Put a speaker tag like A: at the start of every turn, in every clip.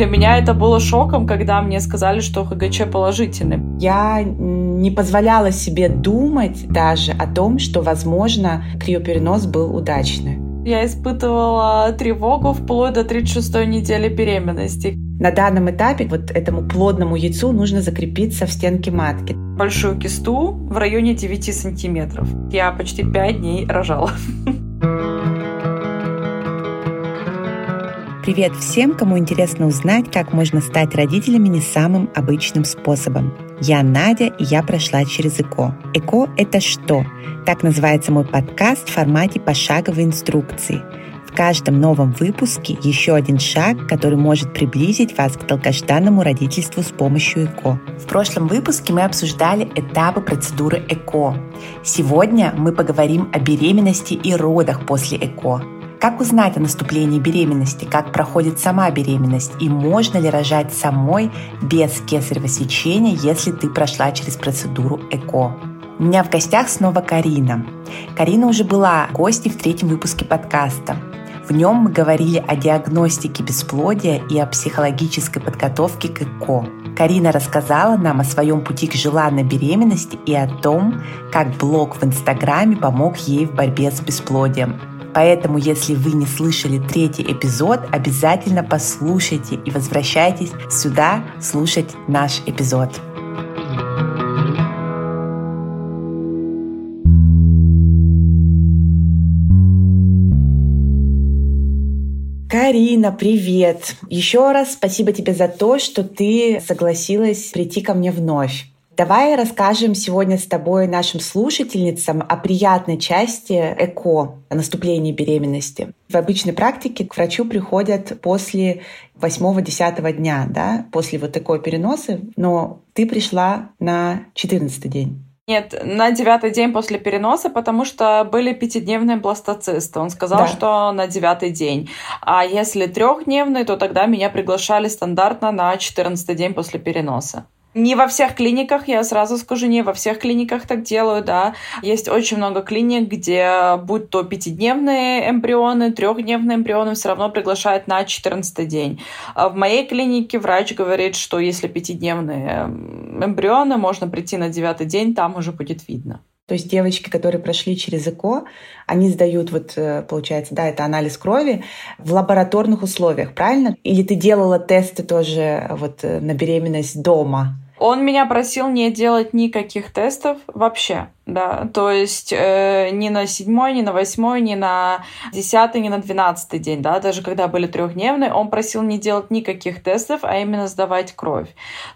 A: Для меня это было шоком, когда мне сказали, что ХГЧ положительный.
B: Я не позволяла себе думать даже о том, что, возможно, криоперенос был удачный.
A: Я испытывала тревогу вплоть до 36 недели беременности.
B: На данном этапе вот этому плодному яйцу нужно закрепиться в стенке матки.
A: Большую кисту в районе 9 сантиметров. Я почти 5 дней рожала.
B: Привет всем, кому интересно узнать, как можно стать родителями не самым обычным способом. Я Надя, и я прошла через ЭКО. ЭКО — это что? Так называется мой подкаст в формате пошаговой инструкции. В каждом новом выпуске еще один шаг, который может приблизить вас к долгожданному родительству с помощью ЭКО. В прошлом выпуске мы обсуждали этапы процедуры ЭКО. Сегодня мы поговорим о беременности и родах после ЭКО. Как узнать о наступлении беременности, как проходит сама беременность и можно ли рожать самой без кесарево сечения, если ты прошла через процедуру ЭКО. У меня в гостях снова Карина. Карина уже была гостьей в третьем выпуске подкаста. В нем мы говорили о диагностике бесплодия и о психологической подготовке к ЭКО. Карина рассказала нам о своем пути к желанной беременности и о том, как блог в Инстаграме помог ей в борьбе с бесплодием. Поэтому, если вы не слышали третий эпизод, обязательно послушайте и возвращайтесь сюда слушать наш эпизод. Карина, привет! Еще раз спасибо тебе за то, что ты согласилась прийти ко мне вновь. Давай расскажем сегодня с тобой нашим слушательницам о приятной части ЭКО, о наступлении беременности. В обычной практике к врачу приходят после 8-10 дня, да, после вот такой переноса, но ты пришла на 14 день.
A: Нет, на девятый день после переноса, потому что были пятидневные бластоцисты. Он сказал, да. что на девятый день. А если трехдневный, то тогда меня приглашали стандартно на четырнадцатый день после переноса. Не во всех клиниках, я сразу скажу, не во всех клиниках так делают, да. Есть очень много клиник, где будь то пятидневные эмбрионы, трехдневные эмбрионы, все равно приглашают на 14 день. А в моей клинике врач говорит, что если пятидневные эмбрионы, можно прийти на девятый день, там уже будет видно.
B: То есть девочки, которые прошли через ЭКО, они сдают, вот, э, получается, да, это анализ крови в лабораторных условиях, правильно? Или ты делала тесты тоже вот э, на беременность дома?
A: Он меня просил не делать никаких тестов вообще да, то есть э, ни на седьмой, ни на восьмой, ни на десятый, ни на двенадцатый день, да, даже когда были трехдневные, он просил не делать никаких тестов, а именно сдавать кровь.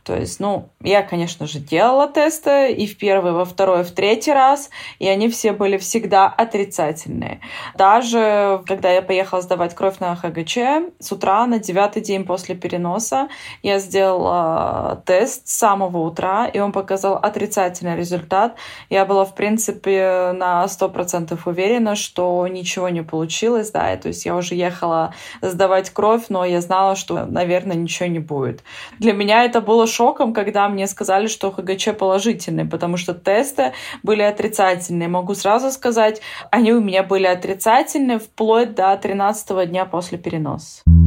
A: То есть, ну, я, конечно же, делала тесты и в первый, во второй, в третий раз, и они все были всегда отрицательные. Даже когда я поехала сдавать кровь на ХГЧ, с утра на девятый день после переноса я сделала тест с самого утра, и он показал отрицательный результат. Я была в принципе, на сто процентов уверена, что ничего не получилось, да, и, то есть я уже ехала сдавать кровь, но я знала, что, наверное, ничего не будет. Для меня это было шоком, когда мне сказали, что ХГЧ положительный, потому что тесты были отрицательные. Могу сразу сказать, они у меня были отрицательные вплоть до 13 дня после переноса.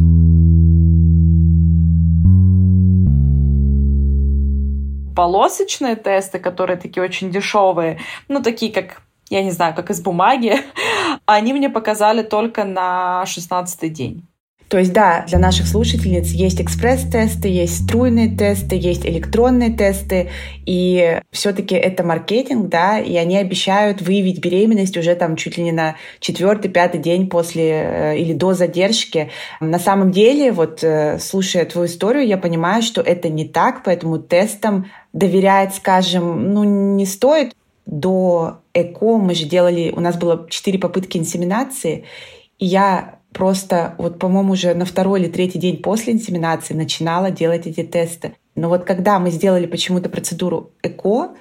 A: Полосочные тесты, которые такие очень дешевые, ну, такие как я не знаю, как из бумаги, они мне показали только на 16 день.
B: То есть, да, для наших слушательниц есть экспресс-тесты, есть струйные тесты, есть электронные тесты, и все-таки это маркетинг, да, и они обещают выявить беременность уже там чуть ли не на четвертый, пятый день после э, или до задержки. На самом деле, вот э, слушая твою историю, я понимаю, что это не так, поэтому тестам доверять, скажем, ну, не стоит. До ЭКО мы же делали, у нас было четыре попытки инсеминации, и я просто, вот, по-моему, уже на второй или третий день после инсеминации начинала делать эти тесты. Но вот когда мы сделали почему-то процедуру ЭКО,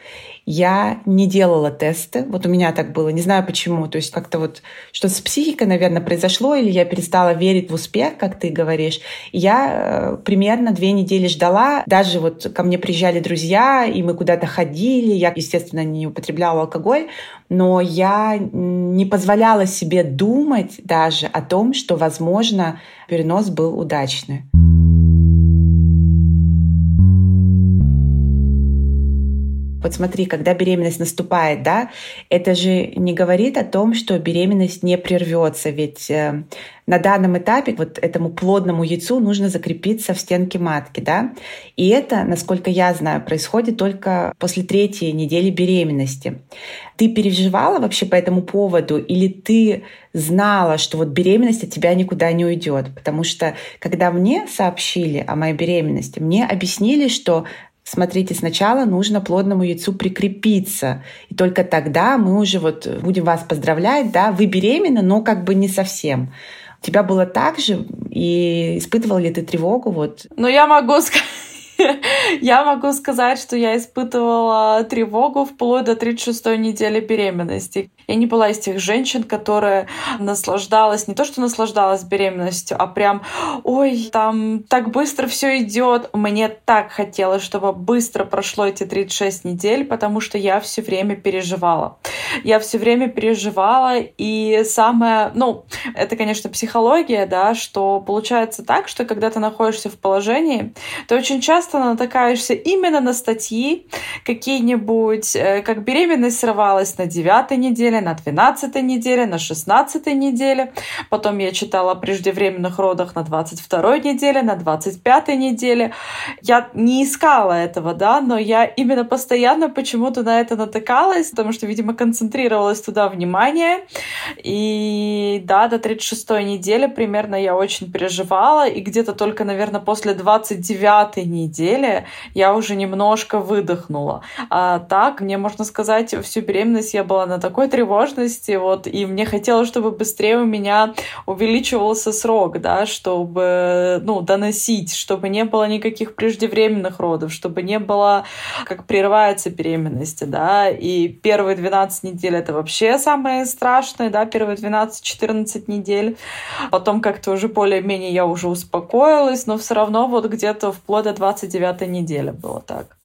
B: я не делала тесты. Вот у меня так было. Не знаю почему. То есть как-то вот что-то с психикой, наверное, произошло, или я перестала верить в успех, как ты говоришь. я э, примерно две недели ждала. Даже вот ко мне приезжали друзья, и мы куда-то ходили. Я, естественно, не употребляла алкоголь, но я не позволяла себе думать даже о том, что, возможно, перенос был удачный. Вот смотри, когда беременность наступает, да, это же не говорит о том, что беременность не прервется, ведь э, на данном этапе вот этому плодному яйцу нужно закрепиться в стенке матки, да, и это, насколько я знаю, происходит только после третьей недели беременности. Ты переживала вообще по этому поводу или ты знала, что вот беременность от тебя никуда не уйдет? Потому что когда мне сообщили о моей беременности, мне объяснили, что смотрите, сначала нужно плодному яйцу прикрепиться. И только тогда мы уже вот будем вас поздравлять, да, вы беременны, но как бы не совсем. У тебя было так же? И испытывал ли ты тревогу? Вот?
A: Ну, я могу сказать я могу сказать, что я испытывала тревогу вплоть до 36-й недели беременности. Я не была из тех женщин, которые наслаждалась, не то что наслаждалась беременностью, а прям, ой, там так быстро все идет. Мне так хотелось, чтобы быстро прошло эти 36 недель, потому что я все время переживала. Я все время переживала, и самое, ну, это, конечно, психология, да, что получается так, что когда ты находишься в положении, ты очень часто натыкаешься именно на статьи какие-нибудь, э, как беременность срывалась на девятой неделе, на 12 неделе, на 16 неделе. Потом я читала о преждевременных родах на 22 неделе, на 25 неделе. Я не искала этого, да, но я именно постоянно почему-то на это натыкалась, потому что, видимо, концентрировалась туда внимание. И да, до 36 недели примерно я очень переживала, и где-то только, наверное, после 29 недели я уже немножко выдохнула. А так, мне можно сказать, всю беременность я была на такой тревожности, вот, и мне хотелось, чтобы быстрее у меня увеличивался срок, да, чтобы, ну, доносить, чтобы не было никаких преждевременных родов, чтобы не было, как прерывается беременность, да, и первые 12 недель это вообще самое страшное, да, первые 12-14 недель, потом как-то уже более-менее я уже успокоилась, но все равно вот где-то вплоть до 29 недели было так.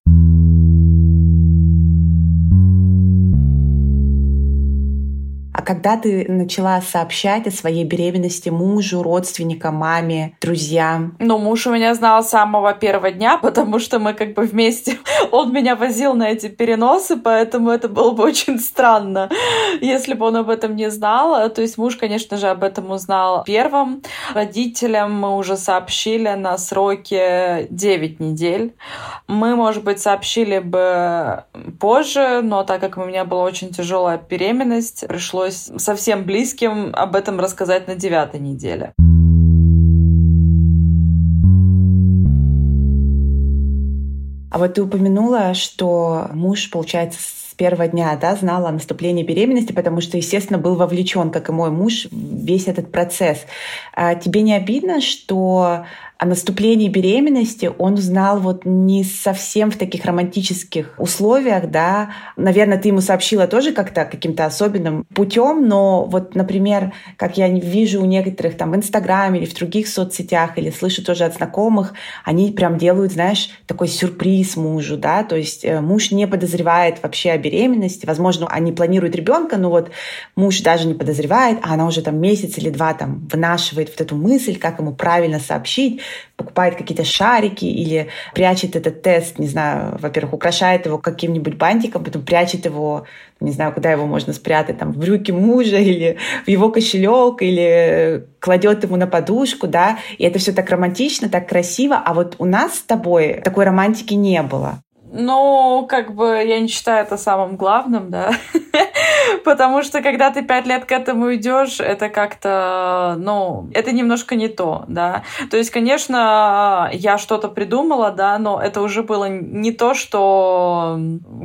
B: Когда ты начала сообщать о своей беременности мужу, родственникам, маме, друзьям?
A: Ну, муж у меня знал с самого первого дня, потому что мы как бы вместе... Он меня возил на эти переносы, поэтому это было бы очень странно, если бы он об этом не знал. То есть муж, конечно же, об этом узнал первым. Родителям мы уже сообщили на сроке 9 недель. Мы, может быть, сообщили бы позже, но так как у меня была очень тяжелая беременность, пришлось совсем близким об этом рассказать на девятой неделе.
B: А вот ты упомянула, что муж, получается, с первого дня да, знал о наступлении беременности, потому что, естественно, был вовлечен, как и мой муж, весь этот процесс. А тебе не обидно, что о наступлении беременности он узнал вот не совсем в таких романтических условиях, да. Наверное, ты ему сообщила тоже как-то каким-то особенным путем, но вот, например, как я вижу у некоторых там в Инстаграме или в других соцсетях, или слышу тоже от знакомых, они прям делают, знаешь, такой сюрприз мужу, да, то есть э, муж не подозревает вообще о беременности, возможно, они планируют ребенка, но вот муж даже не подозревает, а она уже там месяц или два там вынашивает вот эту мысль, как ему правильно сообщить, покупает какие-то шарики или прячет этот тест, не знаю, во-первых, украшает его каким-нибудь бантиком, потом прячет его, не знаю, куда его можно спрятать, там, в брюки мужа или в его кошелек, или кладет ему на подушку, да, и это все так романтично, так красиво, а вот у нас с тобой такой романтики не было.
A: Ну, как бы я не считаю это самым главным, да. Потому что когда ты пять лет к этому идешь, это как-то, ну, это немножко не то, да. То есть, конечно, я что-то придумала, да, но это уже было не то, что,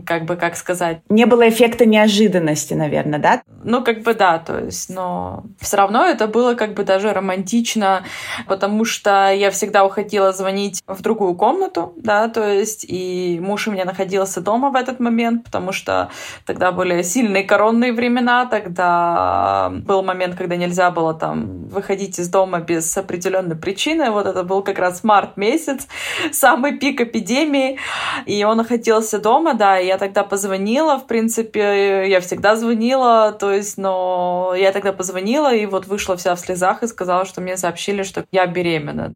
A: как бы, как сказать...
B: Не было эффекта неожиданности, наверное, да?
A: Ну, как бы да, то есть, но все равно это было как бы даже романтично, потому что я всегда уходила звонить в другую комнату, да, то есть, и муж муж у меня находился дома в этот момент, потому что тогда были сильные коронные времена, тогда был момент, когда нельзя было там выходить из дома без определенной причины. Вот это был как раз март месяц, самый пик эпидемии, и он находился дома, да, и я тогда позвонила, в принципе, я всегда звонила, то есть, но я тогда позвонила, и вот вышла вся в слезах и сказала, что мне сообщили, что я беременна.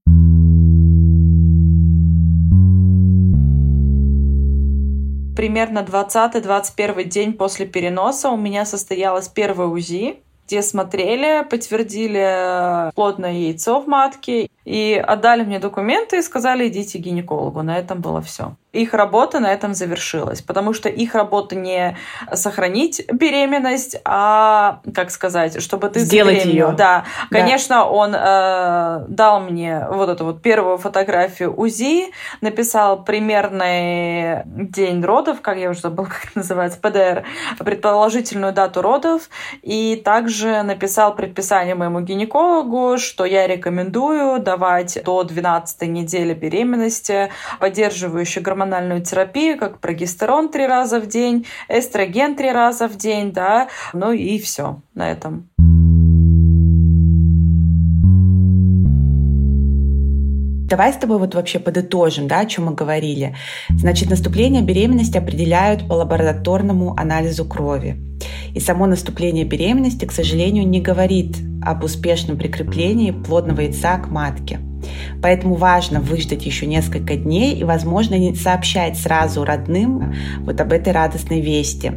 A: Примерно 20-21 день после переноса у меня состоялось первое УЗИ, где смотрели, подтвердили плотное яйцо в матке и отдали мне документы и сказали, идите к гинекологу. На этом было все их работа на этом завершилась, потому что их работа не сохранить беременность, а, как сказать, чтобы ты
B: сделать ее.
A: Да, конечно, да. он э, дал мне вот эту вот первую фотографию УЗИ, написал примерный день родов, как я уже забыла, как это называется, ПДР, предположительную дату родов, и также написал предписание моему гинекологу, что я рекомендую давать до 12 недели беременности поддерживающий гормональную гормональную терапию, как прогестерон три раза в день, эстроген три раза в день, да, ну и все на этом.
B: Давай с тобой вот вообще подытожим, да, о чем мы говорили. Значит, наступление беременности определяют по лабораторному анализу крови. И само наступление беременности, к сожалению, не говорит об успешном прикреплении плодного яйца к матке. Поэтому важно выждать еще несколько дней и, возможно, не сообщать сразу родным вот об этой радостной вести.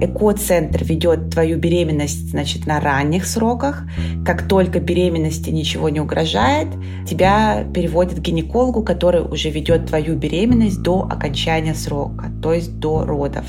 B: Эко-центр ведет твою беременность значит, на ранних сроках. Как только беременности ничего не угрожает, тебя переводят к гинекологу, который уже ведет твою беременность до окончания срока, то есть до родов.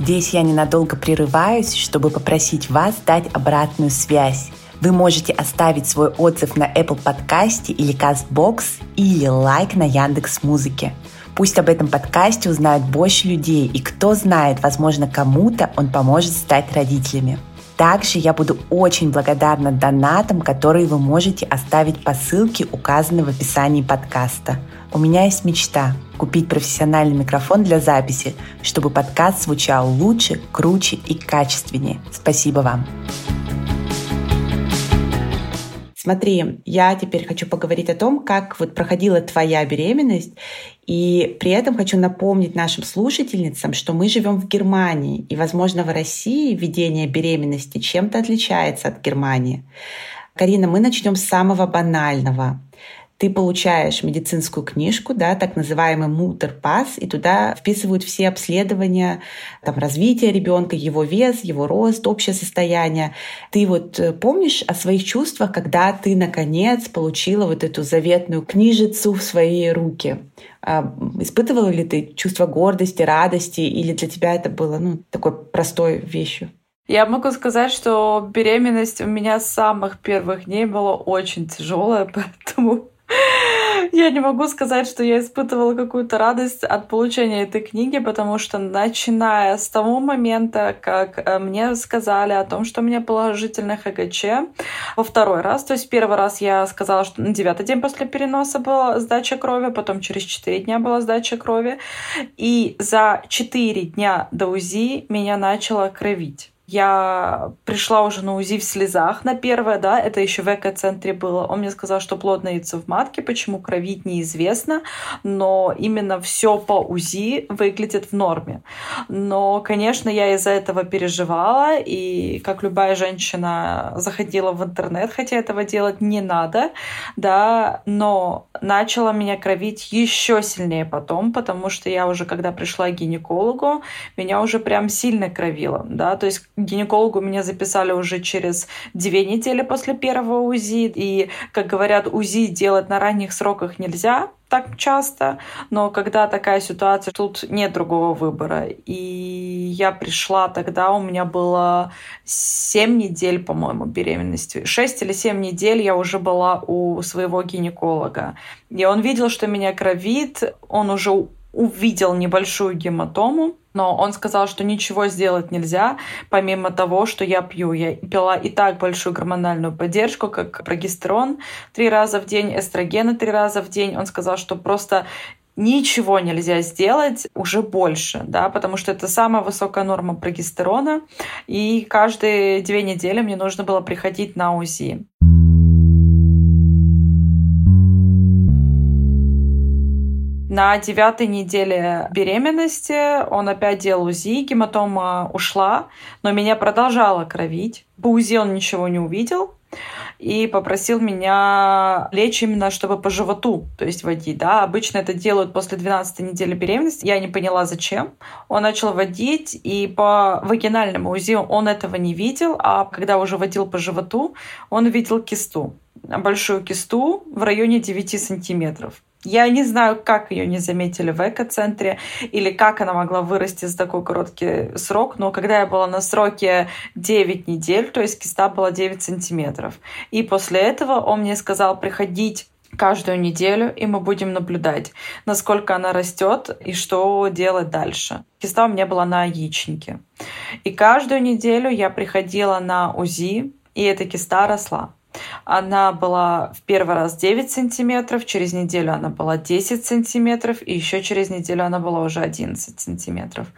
B: Здесь я ненадолго прерываюсь, чтобы попросить вас дать обратную связь. Вы можете оставить свой отзыв на Apple подкасте или CastBox или лайк на Яндекс Музыке. Пусть об этом подкасте узнают больше людей, и кто знает, возможно, кому-то он поможет стать родителями. Также я буду очень благодарна донатам, которые вы можете оставить по ссылке, указанной в описании подкаста. У меня есть мечта – купить профессиональный микрофон для записи, чтобы подкаст звучал лучше, круче и качественнее. Спасибо вам! Смотри, я теперь хочу поговорить о том, как вот проходила твоя беременность, и при этом хочу напомнить нашим слушательницам, что мы живем в Германии, и, возможно, в России ведение беременности чем-то отличается от Германии. Карина, мы начнем с самого банального ты получаешь медицинскую книжку, да, так называемый мутер-пас, и туда вписывают все обследования там, развития ребенка, его вес, его рост, общее состояние. Ты вот э, помнишь о своих чувствах, когда ты, наконец, получила вот эту заветную книжицу в свои руки? А, испытывала ли ты чувство гордости, радости, или для тебя это было ну, такой простой вещью?
A: Я могу сказать, что беременность у меня с самых первых дней была очень тяжелая, поэтому я не могу сказать, что я испытывала какую-то радость от получения этой книги, потому что начиная с того момента, как э, мне сказали о том, что у меня положительное ХГЧ во второй раз, то есть первый раз я сказала, что на девятый день после переноса была сдача крови, потом через четыре дня была сдача крови, и за четыре дня до УЗИ меня начало кровить. Я пришла уже на УЗИ в слезах на первое, да, это еще в эко-центре было. Он мне сказал, что плотное яйцо в матке, почему кровить неизвестно, но именно все по УЗИ выглядит в норме. Но, конечно, я из-за этого переживала, и как любая женщина заходила в интернет, хотя этого делать не надо, да, но начала меня кровить еще сильнее потом, потому что я уже, когда пришла к гинекологу, меня уже прям сильно кровило, да, то есть гинекологу меня записали уже через две недели после первого УЗИ. И, как говорят, УЗИ делать на ранних сроках нельзя так часто, но когда такая ситуация, тут нет другого выбора. И я пришла тогда, у меня было 7 недель, по-моему, беременности. 6 или 7 недель я уже была у своего гинеколога. И он видел, что меня кровит, он уже увидел небольшую гематому, но он сказал, что ничего сделать нельзя, помимо того, что я пью. Я пила и так большую гормональную поддержку, как прогестерон три раза в день, эстрогены три раза в день. Он сказал, что просто ничего нельзя сделать уже больше, да, потому что это самая высокая норма прогестерона, и каждые две недели мне нужно было приходить на УЗИ. На девятой неделе беременности он опять делал УЗИ, гематома ушла, но меня продолжало кровить. По УЗИ он ничего не увидел. и попросил меня лечь именно, чтобы по животу, то есть водить, да. Обычно это делают после 12 недели беременности. Я не поняла, зачем. Он начал водить, и по вагинальному УЗИ он этого не видел, а когда уже водил по животу, он видел кисту большую кисту в районе 9 сантиметров. Я не знаю, как ее не заметили в экоцентре или как она могла вырасти за такой короткий срок, но когда я была на сроке 9 недель, то есть киста была 9 сантиметров. И после этого он мне сказал приходить каждую неделю, и мы будем наблюдать, насколько она растет и что делать дальше. Киста у меня была на яичнике. И каждую неделю я приходила на УЗИ, и эта киста росла. Она была в первый раз 9 сантиметров, через неделю она была 10 сантиметров, и еще через неделю она была уже 11 сантиметров.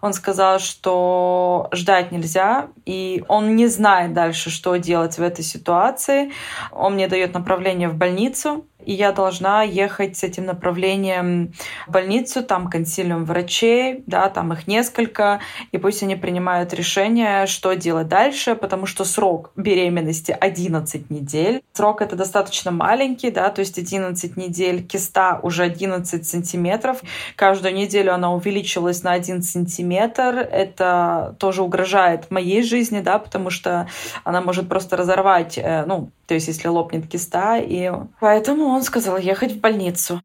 A: Он сказал, что ждать нельзя, и он не знает дальше, что делать в этой ситуации. Он мне дает направление в больницу, и я должна ехать с этим направлением в больницу, там консилиум врачей, да, там их несколько, и пусть они принимают решение, что делать дальше, потому что срок беременности 11 недель. Срок это достаточно маленький, да, то есть 11 недель, киста уже 11 сантиметров. Каждую неделю она увеличилась на 1 сантиметр. Это тоже угрожает моей жизни, да, потому что она может просто разорвать, э, ну, то есть если лопнет киста, и поэтому он сказал ехать в больницу.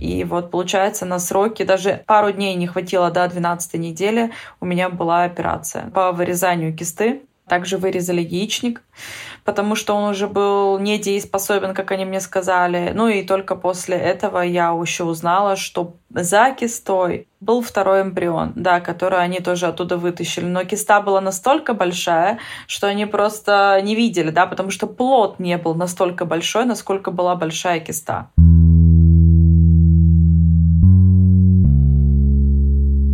A: И вот, получается, на сроки даже пару дней не хватило до 12 недели, у меня была операция по вырезанию кисты. Также вырезали яичник, потому что он уже был недееспособен, как они мне сказали. Ну и только после этого я еще узнала, что за кистой был второй эмбрион, да, который они тоже оттуда вытащили. Но киста была настолько большая, что они просто не видели, да, потому что плод не был настолько большой, насколько была большая киста.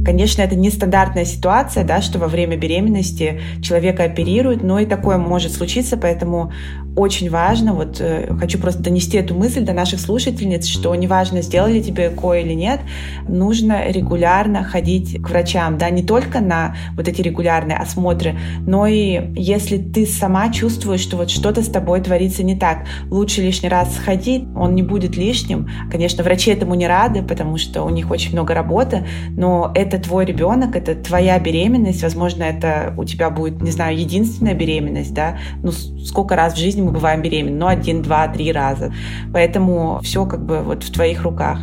B: Конечно, это нестандартная ситуация, да, что во время беременности человека оперируют, но и такое может случиться, поэтому очень важно, вот э, хочу просто донести эту мысль до наших слушательниц, что неважно, сделали тебе ЭКО или нет, нужно регулярно ходить к врачам, да, не только на вот эти регулярные осмотры, но и если ты сама чувствуешь, что вот что-то с тобой творится не так, лучше лишний раз сходить, он не будет лишним. Конечно, врачи этому не рады, потому что у них очень много работы, но это твой ребенок, это твоя беременность, возможно, это у тебя будет, не знаю, единственная беременность, да, ну сколько раз в жизни мы бываем беременны, ну, один, два, три раза. Поэтому все как бы вот в твоих руках.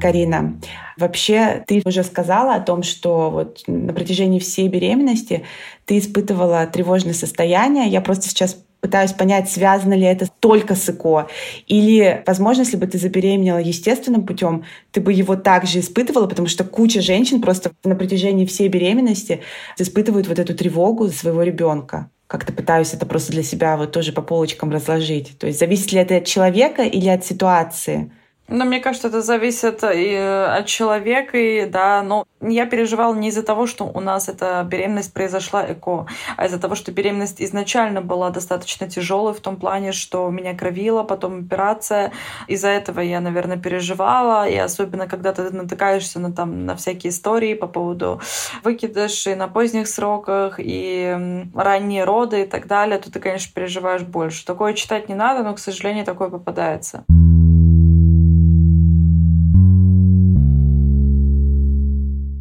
B: Карина, вообще ты уже сказала о том, что вот на протяжении всей беременности ты испытывала тревожное состояние. Я просто сейчас пытаюсь понять, связано ли это только с ЭКО. Или, возможно, если бы ты забеременела естественным путем, ты бы его также испытывала, потому что куча женщин просто на протяжении всей беременности испытывают вот эту тревогу за своего ребенка как-то пытаюсь это просто для себя вот тоже по полочкам разложить. То есть зависит ли это от человека или от ситуации?
A: Ну, мне кажется, это зависит и от человека, и, да, но я переживала не из-за того, что у нас эта беременность произошла ЭКО, а из-за того, что беременность изначально была достаточно тяжелой в том плане, что меня кровило, потом операция. Из-за этого я, наверное, переживала, и особенно, когда ты натыкаешься на, там, на всякие истории по поводу выкидышей на поздних сроках и ранние роды и так далее, то ты, конечно, переживаешь больше. Такое читать не надо, но, к сожалению, такое попадается.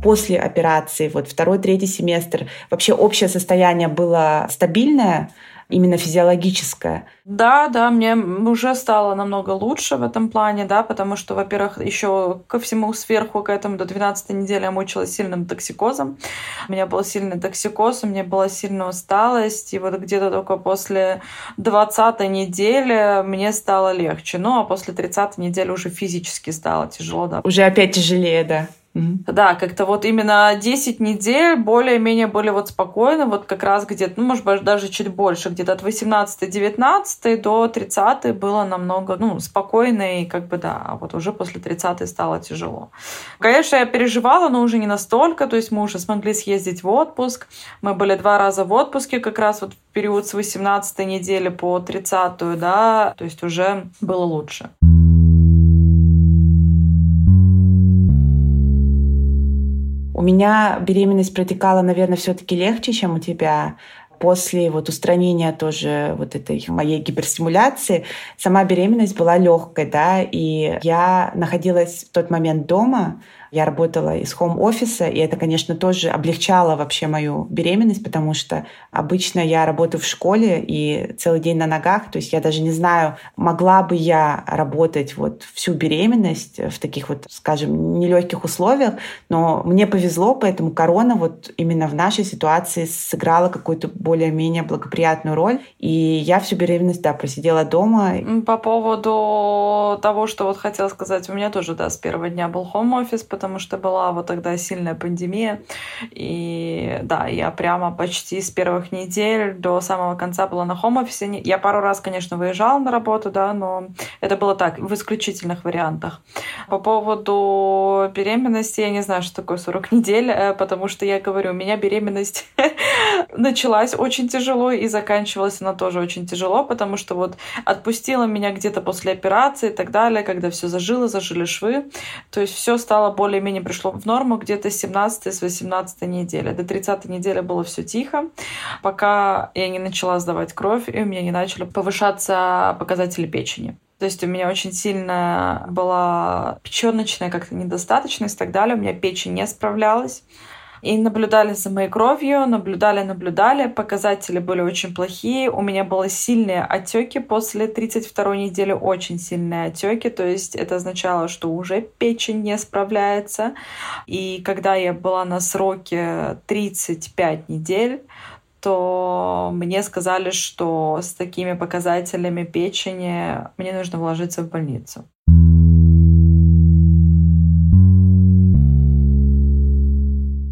B: После операции, вот второй, третий семестр, вообще общее состояние было стабильное, именно физиологическое.
A: Да, да, мне уже стало намного лучше в этом плане, да, потому что, во-первых, еще ко всему сверху, к этому до 12 недели я мучилась сильным токсикозом. У меня был сильный токсикоз, у меня была сильная усталость, и вот где-то только после 20 недели мне стало легче. Ну, а после 30 недели уже физически стало тяжело, да.
B: Уже опять тяжелее, да.
A: Mm-hmm. Да, как-то вот именно 10 недель более-менее были вот спокойны, вот как раз где-то, ну, может быть, даже чуть больше, где-то от 18-19 до 30 было намного, ну, спокойно и как бы, да, а вот уже после 30 стало тяжело. Конечно, я переживала, но уже не настолько, то есть мы уже смогли съездить в отпуск, мы были два раза в отпуске как раз вот в период с 18 недели по 30, да, то есть уже было лучше.
B: У меня беременность протекала, наверное, все-таки легче, чем у тебя после вот устранения тоже вот этой моей гиперстимуляции. Сама беременность была легкой, да, и я находилась в тот момент дома, я работала из хоум-офиса, и это, конечно, тоже облегчало вообще мою беременность, потому что обычно я работаю в школе и целый день на ногах, то есть я даже не знаю, могла бы я работать вот всю беременность в таких вот, скажем, нелегких условиях, но мне повезло, поэтому корона вот именно в нашей ситуации сыграла какую-то более-менее благоприятную роль, и я всю беременность, да, просидела дома.
A: По поводу того, что вот хотела сказать, у меня тоже, да, с первого дня был хоум-офис, потому потому что была вот тогда сильная пандемия. И да, я прямо почти с первых недель до самого конца была на хом-офисе. Я пару раз, конечно, выезжала на работу, да, но это было так, в исключительных вариантах. По поводу беременности, я не знаю, что такое 40 недель, э, потому что я говорю, у меня беременность началась очень тяжело и заканчивалась она тоже очень тяжело, потому что вот отпустила меня где-то после операции и так далее, когда все зажило, зажили швы. То есть все стало более более-менее пришло в норму где-то с 17 с 18 недели. До 30 недели было все тихо, пока я не начала сдавать кровь, и у меня не начали повышаться показатели печени. То есть у меня очень сильно была печеночная как-то недостаточность и так далее. У меня печень не справлялась и наблюдали за моей кровью, наблюдали, наблюдали, показатели были очень плохие, у меня были сильные отеки. После 32 недели, очень сильные отеки, то есть это означало, что уже печень не справляется, и когда я была на сроке 35 недель, то мне сказали, что с такими показателями печени мне нужно вложиться в больницу.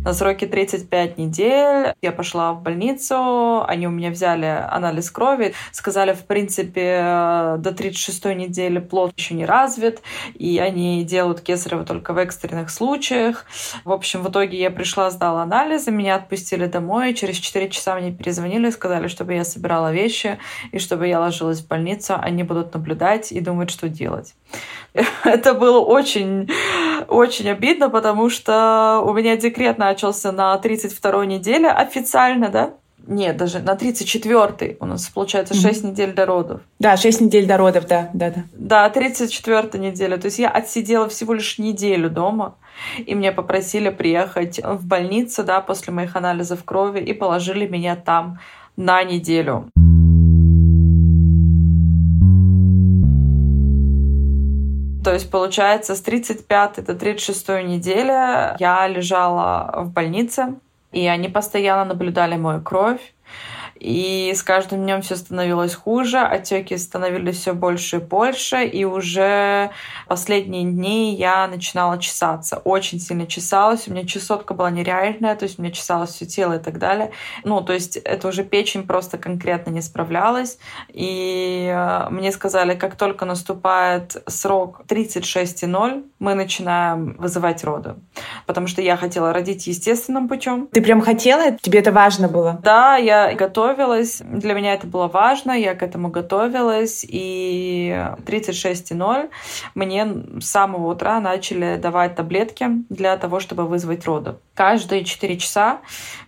A: На сроке 35 недель. Я пошла в больницу, они у меня взяли анализ крови, сказали, в принципе, до 36 недели плод еще не развит, и они делают кесарево только в экстренных случаях. В общем, в итоге я пришла, сдала анализы, меня отпустили домой, через 4 часа мне перезвонили, сказали, чтобы я собирала вещи, и чтобы я ложилась в больницу, они будут наблюдать и думать, что делать. Это было очень, очень обидно, потому что у меня декрет начался на 32 неделе официально, да? Нет, даже на 34-й. У нас получается 6 mm-hmm. недель до родов.
B: Да, 6 недель до родов, да, да, да.
A: Да, 34 неделя. То есть я отсидела всего лишь неделю дома, и мне попросили приехать в больницу, да, после моих анализов крови, и положили меня там на неделю. То есть, получается, с 35 до 36 недели я лежала в больнице, и они постоянно наблюдали мою кровь. И с каждым днем все становилось хуже, отеки становились все больше и больше, и уже последние дни я начинала чесаться, очень сильно чесалась, у меня чесотка была нереальная, то есть у меня чесалось все тело и так далее. Ну, то есть это уже печень просто конкретно не справлялась, и э, мне сказали, как только наступает срок 36,0, мы начинаем вызывать роды, потому что я хотела родить естественным путем.
B: Ты прям хотела? Тебе это важно было?
A: Да, я готова готовилась. Для меня это было важно, я к этому готовилась. И 36,0 мне с самого утра начали давать таблетки для того, чтобы вызвать роды. Каждые 4 часа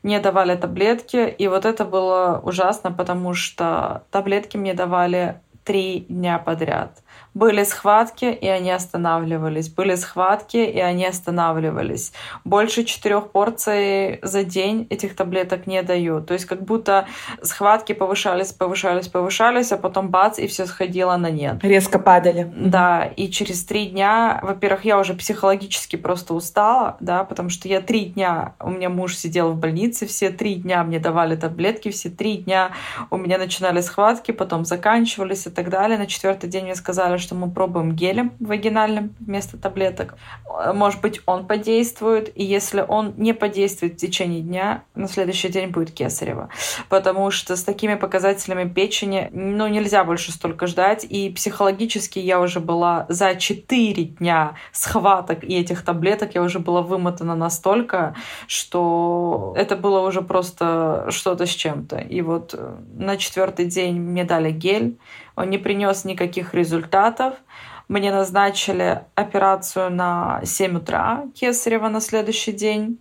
A: мне давали таблетки, и вот это было ужасно, потому что таблетки мне давали три дня подряд. Были схватки, и они останавливались. Были схватки, и они останавливались. Больше четырех порций за день этих таблеток не дают. То есть как будто схватки повышались, повышались, повышались, а потом бац, и все сходило на нет.
B: Резко падали.
A: Да, и через три дня, во-первых, я уже психологически просто устала, да, потому что я три дня, у меня муж сидел в больнице, все три дня мне давали таблетки, все три дня у меня начинали схватки, потом заканчивались и так далее. На четвертый день мне сказали, что мы пробуем гелем вагинальным вместо таблеток. Может быть, он подействует, и если он не подействует в течение дня, на следующий день будет кесарево. Потому что с такими показателями печени, ну, нельзя больше столько ждать. И психологически я уже была за 4 дня схваток и этих таблеток, я уже была вымотана настолько, что это было уже просто что-то с чем-то. И вот на четвертый день мне дали гель, он не принес никаких результатов. Мне назначили операцию на 7 утра Кесарева на следующий день.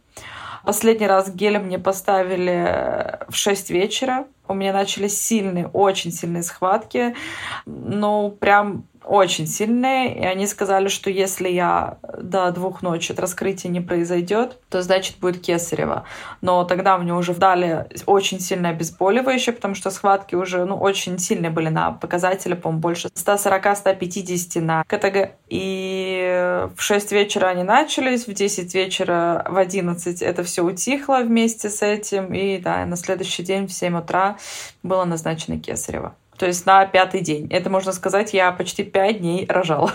A: Последний раз гель мне поставили в 6 вечера. У меня начались сильные, очень сильные схватки. Ну, прям очень сильные, и они сказали, что если я до двух ночи от раскрытия не произойдет, то значит будет кесарево. Но тогда мне уже дали очень сильное обезболивающее, потому что схватки уже ну, очень сильные были на показатели, по-моему, больше 140-150 на КТГ. И в 6 вечера они начались, в 10 вечера, в 11 это все утихло вместе с этим, и да, на следующий день в 7 утра было назначено кесарево. То есть на пятый день. Это можно сказать, я почти пять дней рожала.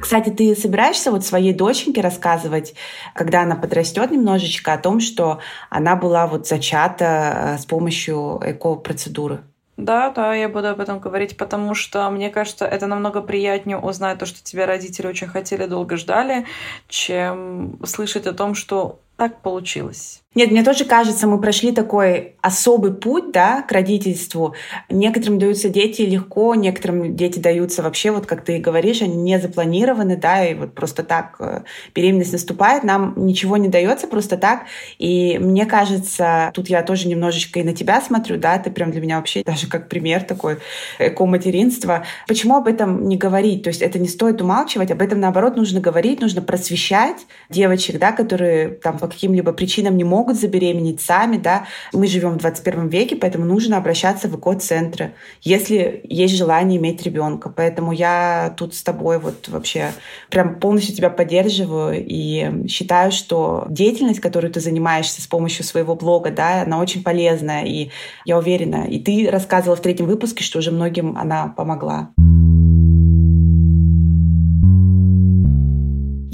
B: Кстати, ты собираешься вот своей доченьке рассказывать, когда она подрастет немножечко, о том, что она была вот зачата э, с помощью эко-процедуры?
A: Да, да, я буду об этом говорить, потому что мне кажется, это намного приятнее узнать то, что тебя родители очень хотели, долго ждали, чем слышать о том, что так получилось.
B: Нет, мне тоже кажется, мы прошли такой особый путь, да, к родительству. Некоторым даются дети легко, некоторым дети даются вообще, вот как ты и говоришь, они не запланированы, да, и вот просто так э, беременность наступает, нам ничего не дается просто так. И мне кажется, тут я тоже немножечко и на тебя смотрю, да, ты прям для меня вообще даже как пример такой эко-материнства. Почему об этом не говорить? То есть это не стоит умалчивать, об этом наоборот нужно говорить, нужно просвещать девочек, да, которые там по каким-либо причинам не могут забеременеть сами, да. Мы живем в 21 веке, поэтому нужно обращаться в эко-центры, если есть желание иметь ребенка. Поэтому я тут с тобой вот вообще прям полностью тебя поддерживаю и считаю, что деятельность, которую ты занимаешься с помощью своего блога, да, она очень полезная, и я уверена, и ты рассказывала в третьем выпуске, что уже многим она помогла.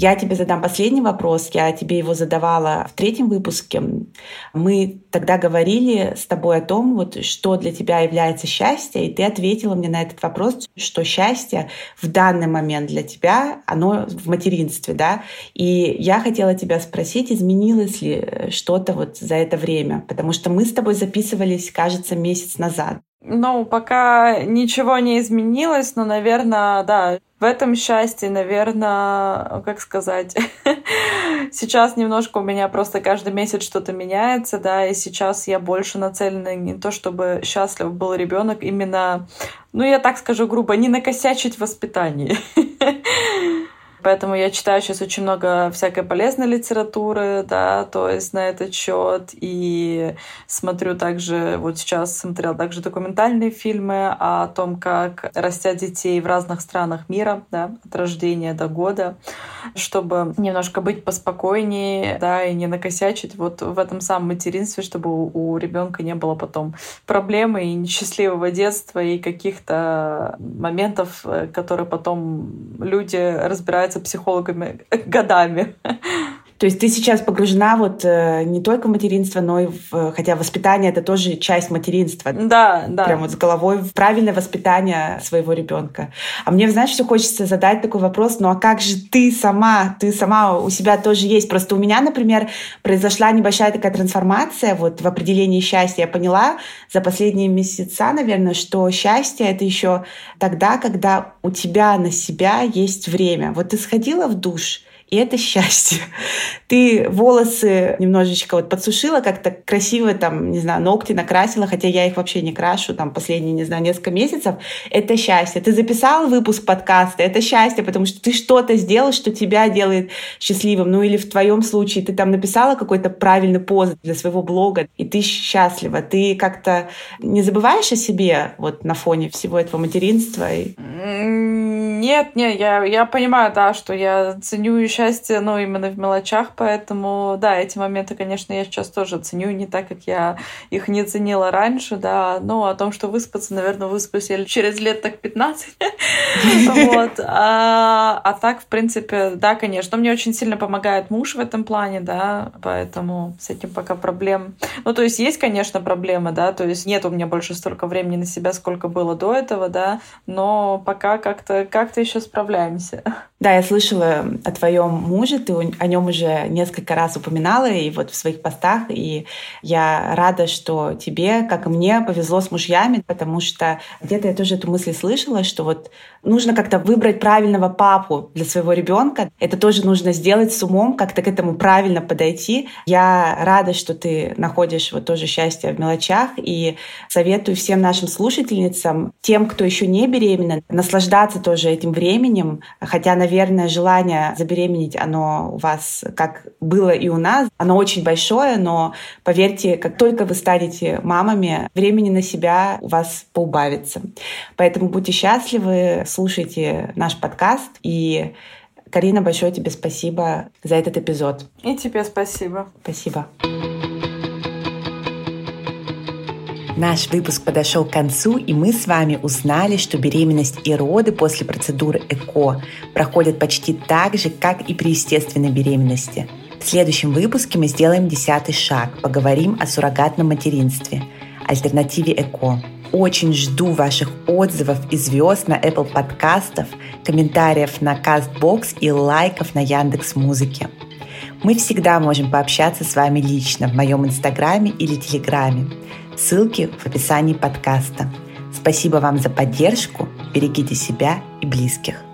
B: Я тебе задам последний вопрос. Я тебе его задавала в третьем выпуске. Мы тогда говорили с тобой о том, вот, что для тебя является счастье, и ты ответила мне на этот вопрос, что счастье в данный момент для тебя, оно в материнстве, да? И я хотела тебя спросить, изменилось ли что-то вот за это время? Потому что мы с тобой записывались, кажется, месяц назад.
A: Ну, пока ничего не изменилось, но, наверное, да, в этом счастье, наверное, как сказать, сейчас немножко у меня просто каждый месяц что-то меняется, да, и сейчас я больше нацелена не то, чтобы счастлив был ребенок, именно, ну, я так скажу грубо, не накосячить в воспитании. Поэтому я читаю сейчас очень много всякой полезной литературы, да, то есть на этот счет. И смотрю также, вот сейчас смотрел также документальные фильмы о том, как растят детей в разных странах мира, да, от рождения до года, чтобы немножко быть поспокойнее, да, и не накосячить вот в этом самом материнстве, чтобы у, у ребенка не было потом проблемы и несчастливого детства и каких-то моментов, э, которые потом люди разбираются являются психологами годами.
B: То есть ты сейчас погружена вот э, не только в материнство, но и в... Хотя воспитание — это тоже часть материнства.
A: Да, да.
B: Прям вот с головой в правильное воспитание своего ребенка. А мне, знаешь, все хочется задать такой вопрос, ну а как же ты сама? Ты сама у себя тоже есть. Просто у меня, например, произошла небольшая такая трансформация вот в определении счастья. Я поняла за последние месяца, наверное, что счастье — это еще тогда, когда у тебя на себя есть время. Вот ты сходила в душ — и это счастье. Ты волосы немножечко вот подсушила, как-то красиво там, не знаю, ногти накрасила, хотя я их вообще не крашу там последние, не знаю, несколько месяцев. Это счастье. Ты записал выпуск подкаста, это счастье, потому что ты что-то сделал, что тебя делает счастливым. Ну или в твоем случае ты там написала какой-то правильный пост для своего блога, и ты счастлива. Ты как-то не забываешь о себе вот на фоне всего этого материнства? И...
A: Нет, нет, я, я понимаю, да, что я ценю счастье, ну, именно в мелочах, поэтому, да, эти моменты, конечно, я сейчас тоже ценю не так, как я их не ценила раньше, да, но о том, что выспаться, наверное, выспаюсь я через лет так 15, вот, а, а так, в принципе, да, конечно, мне очень сильно помогает муж в этом плане, да, поэтому с этим пока проблем, ну, то есть есть, конечно, проблемы, да, то есть нет у меня больше столько времени на себя, сколько было до этого, да, но пока как-то как как-то еще справляемся.
B: Да, я слышала о твоем муже, ты о нем уже несколько раз упоминала и вот в своих постах, и я рада, что тебе, как и мне, повезло с мужьями, потому что где-то я тоже эту мысль слышала, что вот нужно как-то выбрать правильного папу для своего ребенка. Это тоже нужно сделать с умом, как-то к этому правильно подойти. Я рада, что ты находишь вот тоже счастье в мелочах, и советую всем нашим слушательницам, тем, кто еще не беременна, наслаждаться тоже этим временем, хотя, наверное, наверное, желание забеременеть, оно у вас, как было и у нас, оно очень большое, но поверьте, как только вы станете мамами, времени на себя у вас поубавится. Поэтому будьте счастливы, слушайте наш подкаст и Карина, большое тебе спасибо за этот эпизод.
A: И тебе спасибо.
B: Спасибо. Наш выпуск подошел к концу, и мы с вами узнали, что беременность и роды после процедуры ЭКО проходят почти так же, как и при естественной беременности. В следующем выпуске мы сделаем десятый шаг, поговорим о суррогатном материнстве, альтернативе ЭКО. Очень жду ваших отзывов и звезд на Apple подкастов, комментариев на CastBox и лайков на Яндекс Музыке. Мы всегда можем пообщаться с вами лично в моем инстаграме или телеграме. Ссылки в описании подкаста. Спасибо вам за поддержку. Берегите себя и близких.